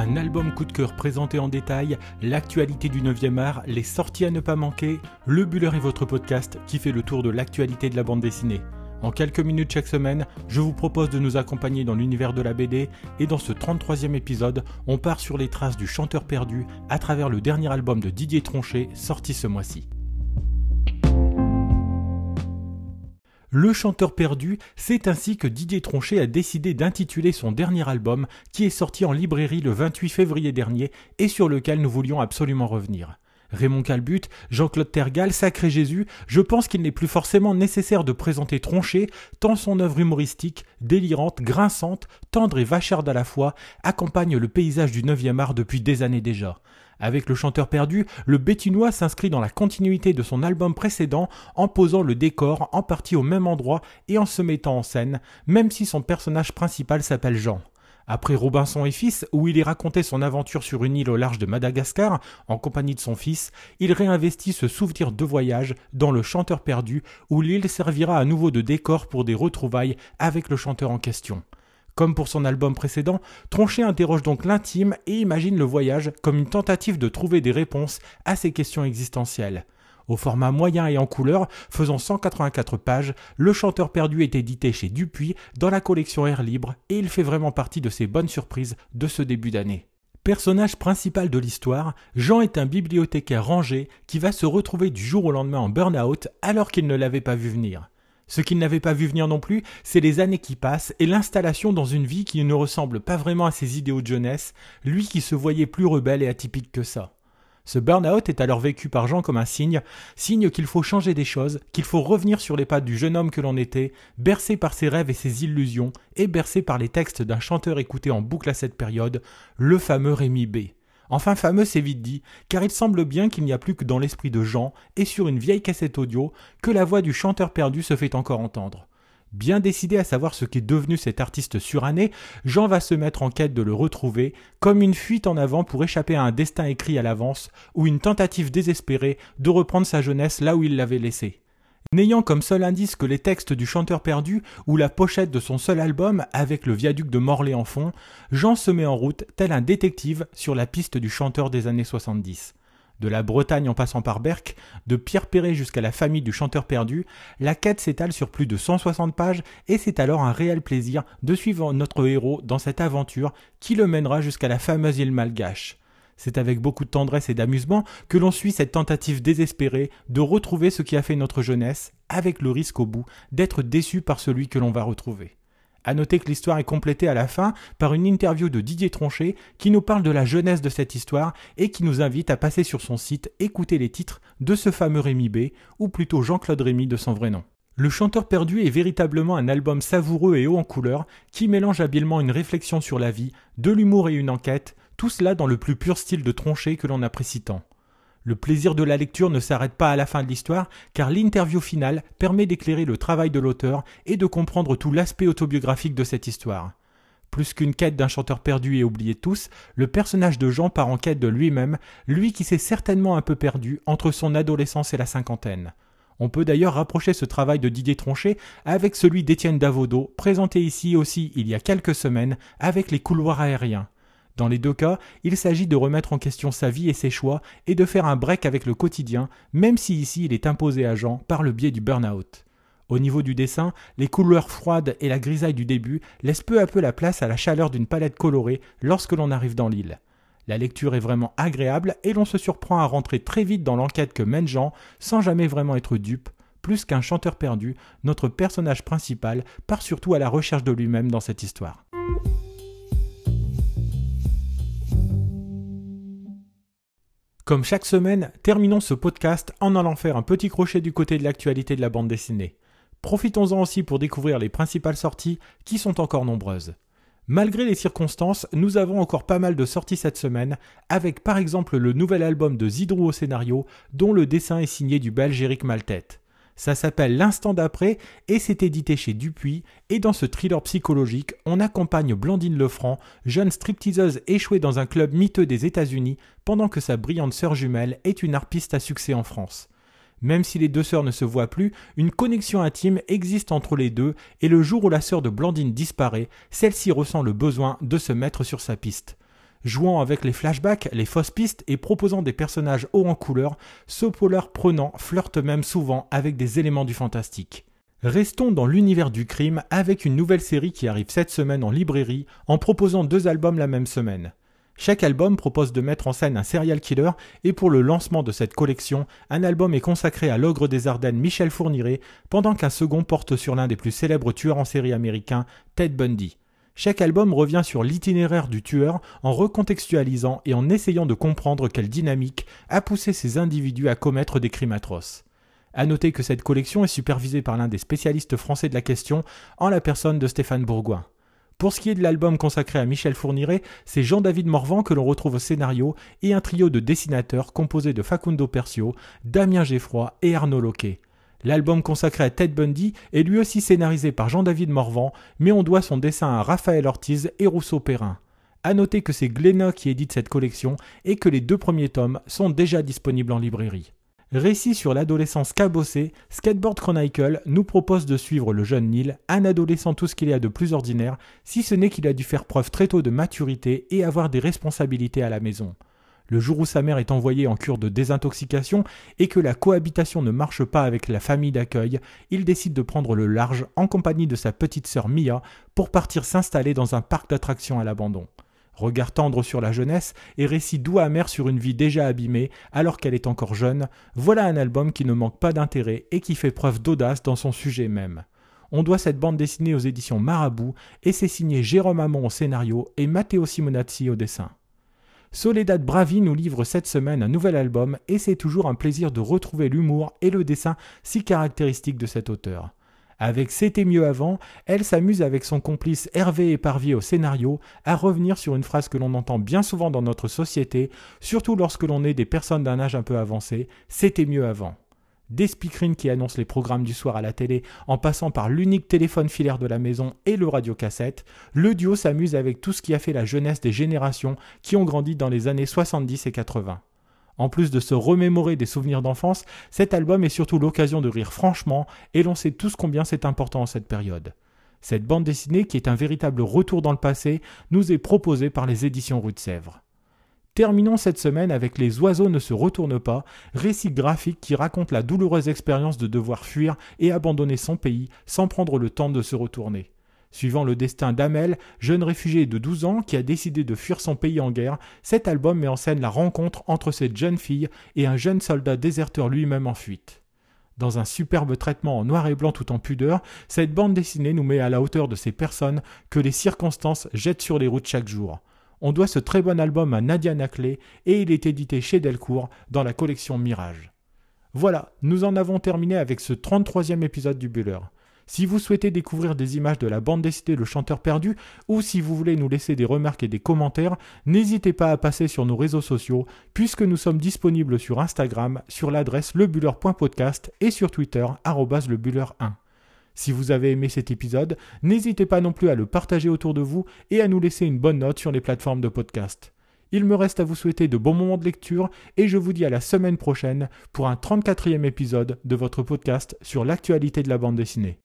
Un album coup de cœur présenté en détail, l'actualité du 9e art, les sorties à ne pas manquer, Le Buller est votre podcast qui fait le tour de l'actualité de la bande dessinée. En quelques minutes chaque semaine, je vous propose de nous accompagner dans l'univers de la BD et dans ce 33e épisode, on part sur les traces du chanteur perdu à travers le dernier album de Didier Tronchet sorti ce mois-ci. Le chanteur perdu, c'est ainsi que Didier Tronchet a décidé d'intituler son dernier album qui est sorti en librairie le 28 février dernier et sur lequel nous voulions absolument revenir. Raymond Calbut, Jean-Claude Tergal, Sacré Jésus, je pense qu'il n'est plus forcément nécessaire de présenter Tronchet, tant son œuvre humoristique, délirante, grinçante, tendre et vacharde à la fois, accompagne le paysage du 9e art depuis des années déjà. Avec le chanteur perdu, le Bétinois s'inscrit dans la continuité de son album précédent en posant le décor en partie au même endroit et en se mettant en scène, même si son personnage principal s'appelle Jean. Après Robinson et Fils, où il y racontait son aventure sur une île au large de Madagascar, en compagnie de son fils, il réinvestit ce souvenir de voyage dans Le Chanteur perdu, où l'île servira à nouveau de décor pour des retrouvailles avec le chanteur en question. Comme pour son album précédent, Tronchet interroge donc l'intime et imagine le voyage comme une tentative de trouver des réponses à ces questions existentielles. Au format moyen et en couleur, faisant 184 pages, Le Chanteur perdu est édité chez Dupuis dans la collection Air Libre et il fait vraiment partie de ces bonnes surprises de ce début d'année. Personnage principal de l'histoire, Jean est un bibliothécaire rangé qui va se retrouver du jour au lendemain en burn-out alors qu'il ne l'avait pas vu venir. Ce qu'il n'avait pas vu venir non plus, c'est les années qui passent et l'installation dans une vie qui ne ressemble pas vraiment à ses idéaux de jeunesse, lui qui se voyait plus rebelle et atypique que ça. Ce burn-out est alors vécu par Jean comme un signe, signe qu'il faut changer des choses, qu'il faut revenir sur les pas du jeune homme que l'on était, bercé par ses rêves et ses illusions, et bercé par les textes d'un chanteur écouté en boucle à cette période, le fameux Rémi B. Enfin fameux, c'est vite dit, car il semble bien qu'il n'y a plus que dans l'esprit de Jean, et sur une vieille cassette audio, que la voix du chanteur perdu se fait encore entendre. Bien décidé à savoir ce qu'est devenu cet artiste suranné, Jean va se mettre en quête de le retrouver, comme une fuite en avant pour échapper à un destin écrit à l'avance, ou une tentative désespérée de reprendre sa jeunesse là où il l'avait laissée. N'ayant comme seul indice que les textes du chanteur perdu ou la pochette de son seul album avec le viaduc de Morlaix en fond, Jean se met en route tel un détective sur la piste du chanteur des années 70. De la Bretagne en passant par Berck, de Pierre Perret jusqu'à la famille du chanteur perdu, la quête s'étale sur plus de 160 pages et c'est alors un réel plaisir de suivre notre héros dans cette aventure qui le mènera jusqu'à la fameuse île malgache. C'est avec beaucoup de tendresse et d'amusement que l'on suit cette tentative désespérée de retrouver ce qui a fait notre jeunesse, avec le risque au bout d'être déçu par celui que l'on va retrouver. À noter que l'histoire est complétée à la fin par une interview de Didier Tronchet qui nous parle de la jeunesse de cette histoire et qui nous invite à passer sur son site écouter les titres de ce fameux Rémi B, ou plutôt Jean-Claude Rémy de son vrai nom. Le chanteur perdu est véritablement un album savoureux et haut en couleur qui mélange habilement une réflexion sur la vie, de l'humour et une enquête, tout cela dans le plus pur style de Tronchet que l'on apprécie tant. Le plaisir de la lecture ne s'arrête pas à la fin de l'histoire, car l'interview finale permet d'éclairer le travail de l'auteur et de comprendre tout l'aspect autobiographique de cette histoire. Plus qu'une quête d'un chanteur perdu et oublié tous, le personnage de Jean part en quête de lui-même, lui qui s'est certainement un peu perdu entre son adolescence et la cinquantaine. On peut d'ailleurs rapprocher ce travail de Didier Tronchet avec celui d'Étienne Davodo, présenté ici aussi il y a quelques semaines avec les couloirs aériens. Dans les deux cas, il s'agit de remettre en question sa vie et ses choix et de faire un break avec le quotidien, même si ici il est imposé à Jean par le biais du burn-out. Au niveau du dessin, les couleurs froides et la grisaille du début laissent peu à peu la place à la chaleur d'une palette colorée lorsque l'on arrive dans l'île. La lecture est vraiment agréable et l'on se surprend à rentrer très vite dans l'enquête que mène Jean sans jamais vraiment être dupe. Plus qu'un chanteur perdu, notre personnage principal part surtout à la recherche de lui-même dans cette histoire. Comme chaque semaine, terminons ce podcast en allant faire un petit crochet du côté de l'actualité de la bande dessinée. Profitons-en aussi pour découvrir les principales sorties qui sont encore nombreuses. Malgré les circonstances, nous avons encore pas mal de sorties cette semaine, avec par exemple le nouvel album de Zidrou au scénario, dont le dessin est signé du belge Eric Maltête. Ça s'appelle L'instant d'après et c'est édité chez Dupuis. Et dans ce thriller psychologique, on accompagne Blandine Lefranc, jeune stripteaseuse échouée dans un club miteux des États-Unis, pendant que sa brillante sœur jumelle est une harpiste à succès en France. Même si les deux sœurs ne se voient plus, une connexion intime existe entre les deux et le jour où la sœur de Blandine disparaît, celle-ci ressent le besoin de se mettre sur sa piste. Jouant avec les flashbacks, les fausses pistes et proposant des personnages hauts en couleur, ce polar prenant flirte même souvent avec des éléments du fantastique. Restons dans l'univers du crime avec une nouvelle série qui arrive cette semaine en librairie en proposant deux albums la même semaine. Chaque album propose de mettre en scène un serial killer et pour le lancement de cette collection, un album est consacré à l'ogre des Ardennes Michel Fourniret pendant qu'un second porte sur l'un des plus célèbres tueurs en série américains, Ted Bundy. Chaque album revient sur l'itinéraire du tueur en recontextualisant et en essayant de comprendre quelle dynamique a poussé ces individus à commettre des crimes atroces. À noter que cette collection est supervisée par l'un des spécialistes français de la question, en la personne de Stéphane Bourgoin. Pour ce qui est de l'album consacré à Michel Fourniret, c'est Jean-David Morvan que l'on retrouve au scénario et un trio de dessinateurs composé de Facundo Percio, Damien Geffroy et Arnaud Loquet. L'album consacré à Ted Bundy est lui aussi scénarisé par Jean-David Morvan, mais on doit son dessin à Raphaël Ortiz et Rousseau Perrin. À noter que c'est Glénat qui édite cette collection et que les deux premiers tomes sont déjà disponibles en librairie. Récit sur l'adolescence cabossée, Skateboard Chronicle nous propose de suivre le jeune Neil, un adolescent tout ce qu'il y a de plus ordinaire, si ce n'est qu'il a dû faire preuve très tôt de maturité et avoir des responsabilités à la maison. Le jour où sa mère est envoyée en cure de désintoxication et que la cohabitation ne marche pas avec la famille d'accueil, il décide de prendre le large en compagnie de sa petite sœur Mia pour partir s'installer dans un parc d'attractions à l'abandon. Regard tendre sur la jeunesse et récit doux amer sur une vie déjà abîmée alors qu'elle est encore jeune, voilà un album qui ne manque pas d'intérêt et qui fait preuve d'audace dans son sujet même. On doit cette bande dessinée aux éditions Marabout et c'est signé Jérôme Hamon au scénario et Matteo Simonazzi au dessin. Soledad Bravi nous livre cette semaine un nouvel album et c'est toujours un plaisir de retrouver l'humour et le dessin si caractéristiques de cet auteur. Avec C'était mieux avant, elle s'amuse avec son complice Hervé Éparvier au scénario à revenir sur une phrase que l'on entend bien souvent dans notre société, surtout lorsque l'on est des personnes d'un âge un peu avancé, C'était mieux avant. Des speakerines qui annoncent les programmes du soir à la télé en passant par l'unique téléphone filaire de la maison et le radiocassette, le duo s'amuse avec tout ce qui a fait la jeunesse des générations qui ont grandi dans les années 70 et 80. En plus de se remémorer des souvenirs d'enfance, cet album est surtout l'occasion de rire franchement et l'on sait tous combien c'est important en cette période. Cette bande dessinée, qui est un véritable retour dans le passé, nous est proposée par les éditions Rue de Sèvres. Terminons cette semaine avec Les oiseaux ne se retournent pas, récit graphique qui raconte la douloureuse expérience de devoir fuir et abandonner son pays sans prendre le temps de se retourner. Suivant le destin d'Amel, jeune réfugié de 12 ans qui a décidé de fuir son pays en guerre, cet album met en scène la rencontre entre cette jeune fille et un jeune soldat déserteur lui-même en fuite. Dans un superbe traitement en noir et blanc tout en pudeur, cette bande dessinée nous met à la hauteur de ces personnes que les circonstances jettent sur les routes chaque jour. On doit ce très bon album à Nadia Naclé et il est édité chez Delcourt dans la collection Mirage. Voilà, nous en avons terminé avec ce 33e épisode du Buller. Si vous souhaitez découvrir des images de la bande dessinée Le Chanteur Perdu ou si vous voulez nous laisser des remarques et des commentaires, n'hésitez pas à passer sur nos réseaux sociaux puisque nous sommes disponibles sur Instagram sur l'adresse lebuller.podcast et sur Twitter lebuller1. Si vous avez aimé cet épisode, n'hésitez pas non plus à le partager autour de vous et à nous laisser une bonne note sur les plateformes de podcast. Il me reste à vous souhaiter de bons moments de lecture et je vous dis à la semaine prochaine pour un 34e épisode de votre podcast sur l'actualité de la bande dessinée.